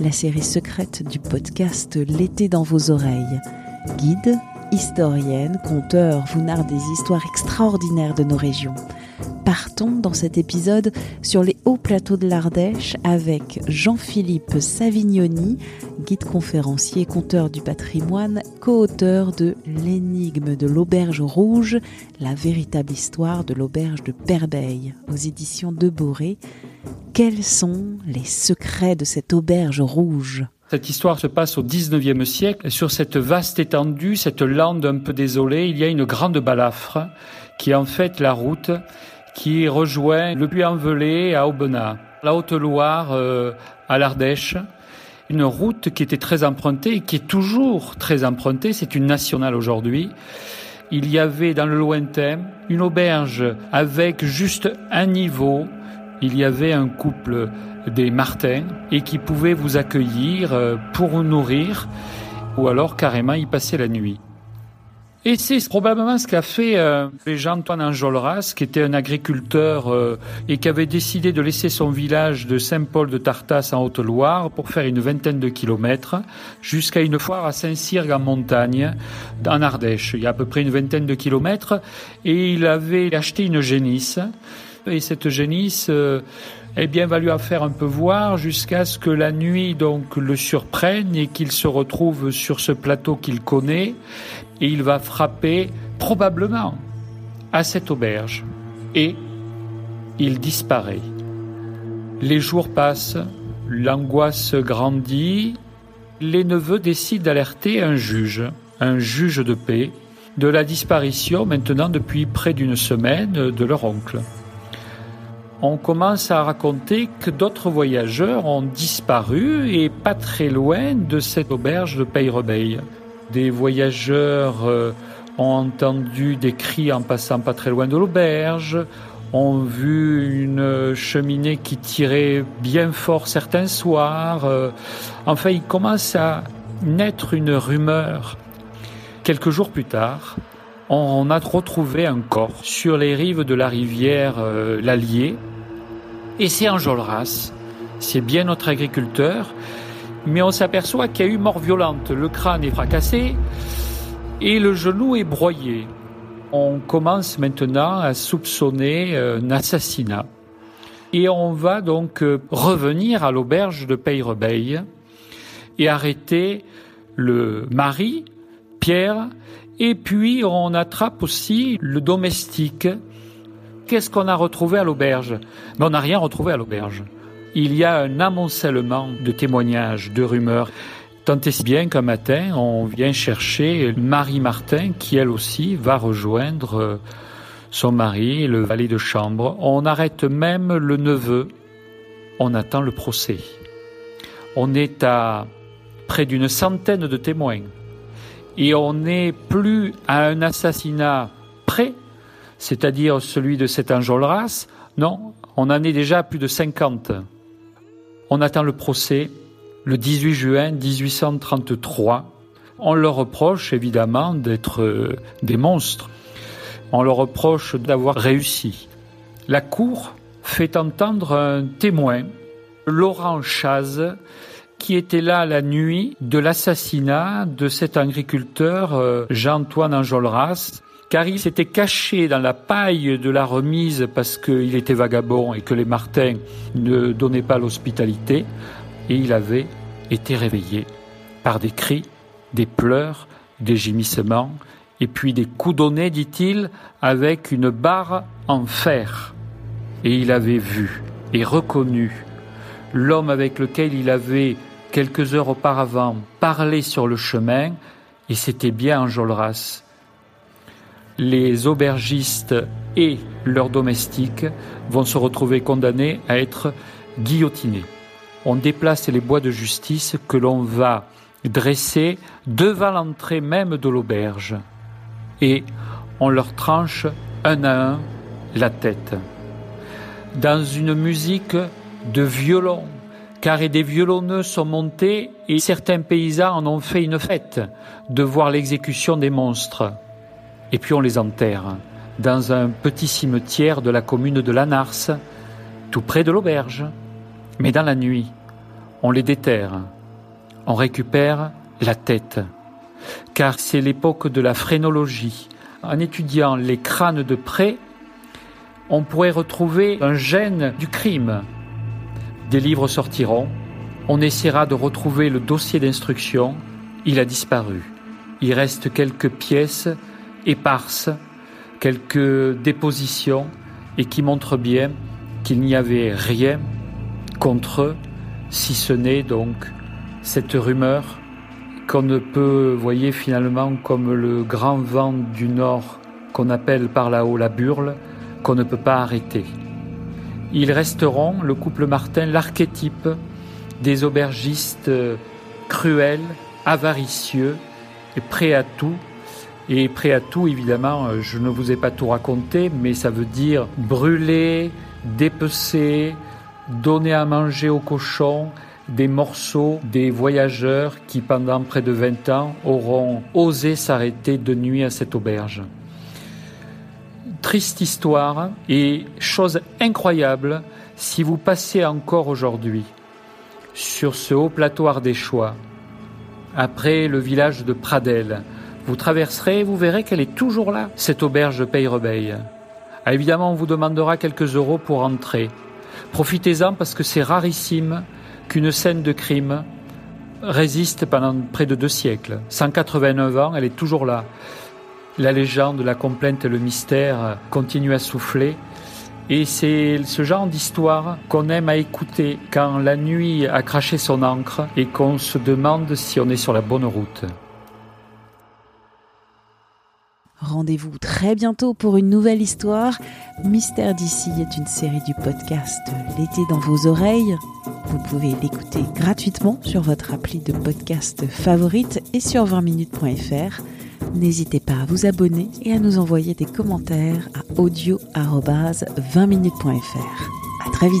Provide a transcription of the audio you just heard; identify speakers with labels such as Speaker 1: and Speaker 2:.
Speaker 1: la série secrète du podcast L'été dans vos oreilles. Guide, historienne, conteur, vous narre des histoires extraordinaires de nos régions. Partons dans cet épisode sur les hauts plateaux de l'Ardèche avec Jean-Philippe Savignoni, guide conférencier, conteur du patrimoine, co-auteur de L'énigme de l'auberge rouge, la véritable histoire de l'auberge de Perbeil aux éditions de Boré. Quels sont les secrets de cette auberge rouge?
Speaker 2: Cette histoire se passe au XIXe siècle. Sur cette vaste étendue, cette lande un peu désolée, il y a une grande balafre qui est en fait la route qui rejoint le Puy-en-Velay à Aubenas, la Haute-Loire euh, à l'Ardèche. Une route qui était très empruntée et qui est toujours très empruntée. C'est une nationale aujourd'hui. Il y avait dans le lointain une auberge avec juste un niveau. Il y avait un couple des Martins et qui pouvait vous accueillir euh, pour vous nourrir ou alors carrément y passer la nuit. Et c'est probablement ce qu'a fait euh, Jean-Antoine Enjolras, qui était un agriculteur euh, et qui avait décidé de laisser son village de Saint-Paul de Tartas en Haute-Loire pour faire une vingtaine de kilomètres jusqu'à une foire à Saint-Cyrgue en montagne, en Ardèche. Il y a à peu près une vingtaine de kilomètres. Et il avait acheté une génisse. Et cette génisse... Euh, eh bien, va lui faire un peu voir jusqu'à ce que la nuit donc le surprenne et qu'il se retrouve sur ce plateau qu'il connaît. Et il va frapper probablement à cette auberge. Et il disparaît. Les jours passent, l'angoisse grandit, les neveux décident d'alerter un juge, un juge de paix, de la disparition maintenant depuis près d'une semaine de leur oncle on commence à raconter que d'autres voyageurs ont disparu et pas très loin de cette auberge de Peyrebeil. Des voyageurs euh, ont entendu des cris en passant pas très loin de l'auberge, ont vu une cheminée qui tirait bien fort certains soirs. Euh, enfin, il commence à naître une rumeur. Quelques jours plus tard, on a retrouvé un corps sur les rives de la rivière euh, l'Allier, et c'est Enjolras. C'est bien notre agriculteur, mais on s'aperçoit qu'il y a eu mort violente. Le crâne est fracassé et le genou est broyé. On commence maintenant à soupçonner un assassinat. Et on va donc euh, revenir à l'auberge de Peyrebeil et arrêter le mari, Pierre, et puis on attrape aussi le domestique Qu'est-ce qu'on a retrouvé à l'auberge? Mais on n'a rien retrouvé à l'auberge. Il y a un amoncellement de témoignages, de rumeurs. Tant et si bien qu'un matin, on vient chercher Marie Martin, qui elle aussi va rejoindre euh, son mari, le valet de chambre. On arrête même le neveu. On attend le procès. On est à près d'une centaine de témoins. Et on n'est plus à un assassinat près, c'est-à-dire celui de cet Enjolras. Non, on en est déjà à plus de 50. On attend le procès le 18 juin 1833. On leur reproche évidemment d'être euh, des monstres. On leur reproche d'avoir réussi. La Cour fait entendre un témoin, Laurent Chaz, qui était là la nuit de l'assassinat de cet agriculteur euh, Jean-Antoine Enjolras, car il s'était caché dans la paille de la remise parce qu'il était vagabond et que les Martins ne donnaient pas l'hospitalité, et il avait été réveillé par des cris, des pleurs, des gémissements, et puis des coups donnés, dit-il, avec une barre en fer. Et il avait vu et reconnu l'homme avec lequel il avait quelques heures auparavant, parlait sur le chemin, et c'était bien Enjolras. Les aubergistes et leurs domestiques vont se retrouver condamnés à être guillotinés. On déplace les bois de justice que l'on va dresser devant l'entrée même de l'auberge et on leur tranche un à un la tête. Dans une musique de violon, car des violonneux sont montés et certains paysans en ont fait une fête de voir l'exécution des monstres. Et puis on les enterre dans un petit cimetière de la commune de Lanars, tout près de l'auberge. Mais dans la nuit, on les déterre, on récupère la tête, car c'est l'époque de la phrénologie. En étudiant les crânes de près, on pourrait retrouver un gène du crime. Des livres sortiront, on essaiera de retrouver le dossier d'instruction, il a disparu. Il reste quelques pièces éparses, quelques dépositions, et qui montrent bien qu'il n'y avait rien contre eux, si ce n'est donc cette rumeur qu'on ne peut, voyez finalement comme le grand vent du nord qu'on appelle par là-haut la burle, qu'on ne peut pas arrêter. Ils resteront, le couple Martin, l'archétype des aubergistes cruels, avaricieux et prêts à tout. Et prêts à tout, évidemment, je ne vous ai pas tout raconté, mais ça veut dire brûler, dépecer, donner à manger aux cochons, des morceaux des voyageurs qui, pendant près de 20 ans, auront osé s'arrêter de nuit à cette auberge. Triste histoire et chose incroyable, si vous passez encore aujourd'hui sur ce haut plateau ardéchois, après le village de Pradel, vous traverserez et vous verrez qu'elle est toujours là, cette auberge de Pays-Rebeil. Ah, évidemment, on vous demandera quelques euros pour entrer. Profitez-en parce que c'est rarissime qu'une scène de crime résiste pendant près de deux siècles. 189 ans, elle est toujours là. La légende, la complainte et le mystère continuent à souffler. Et c'est ce genre d'histoire qu'on aime à écouter quand la nuit a craché son encre et qu'on se demande si on est sur la bonne route.
Speaker 1: Rendez-vous très bientôt pour une nouvelle histoire. Mystère d'ici est une série du podcast L'été dans vos oreilles. Vous pouvez l'écouter gratuitement sur votre appli de podcast favorite et sur 20minutes.fr. N'hésitez pas à vous abonner et à nous envoyer des commentaires à audio-20minutes.fr. À très vite!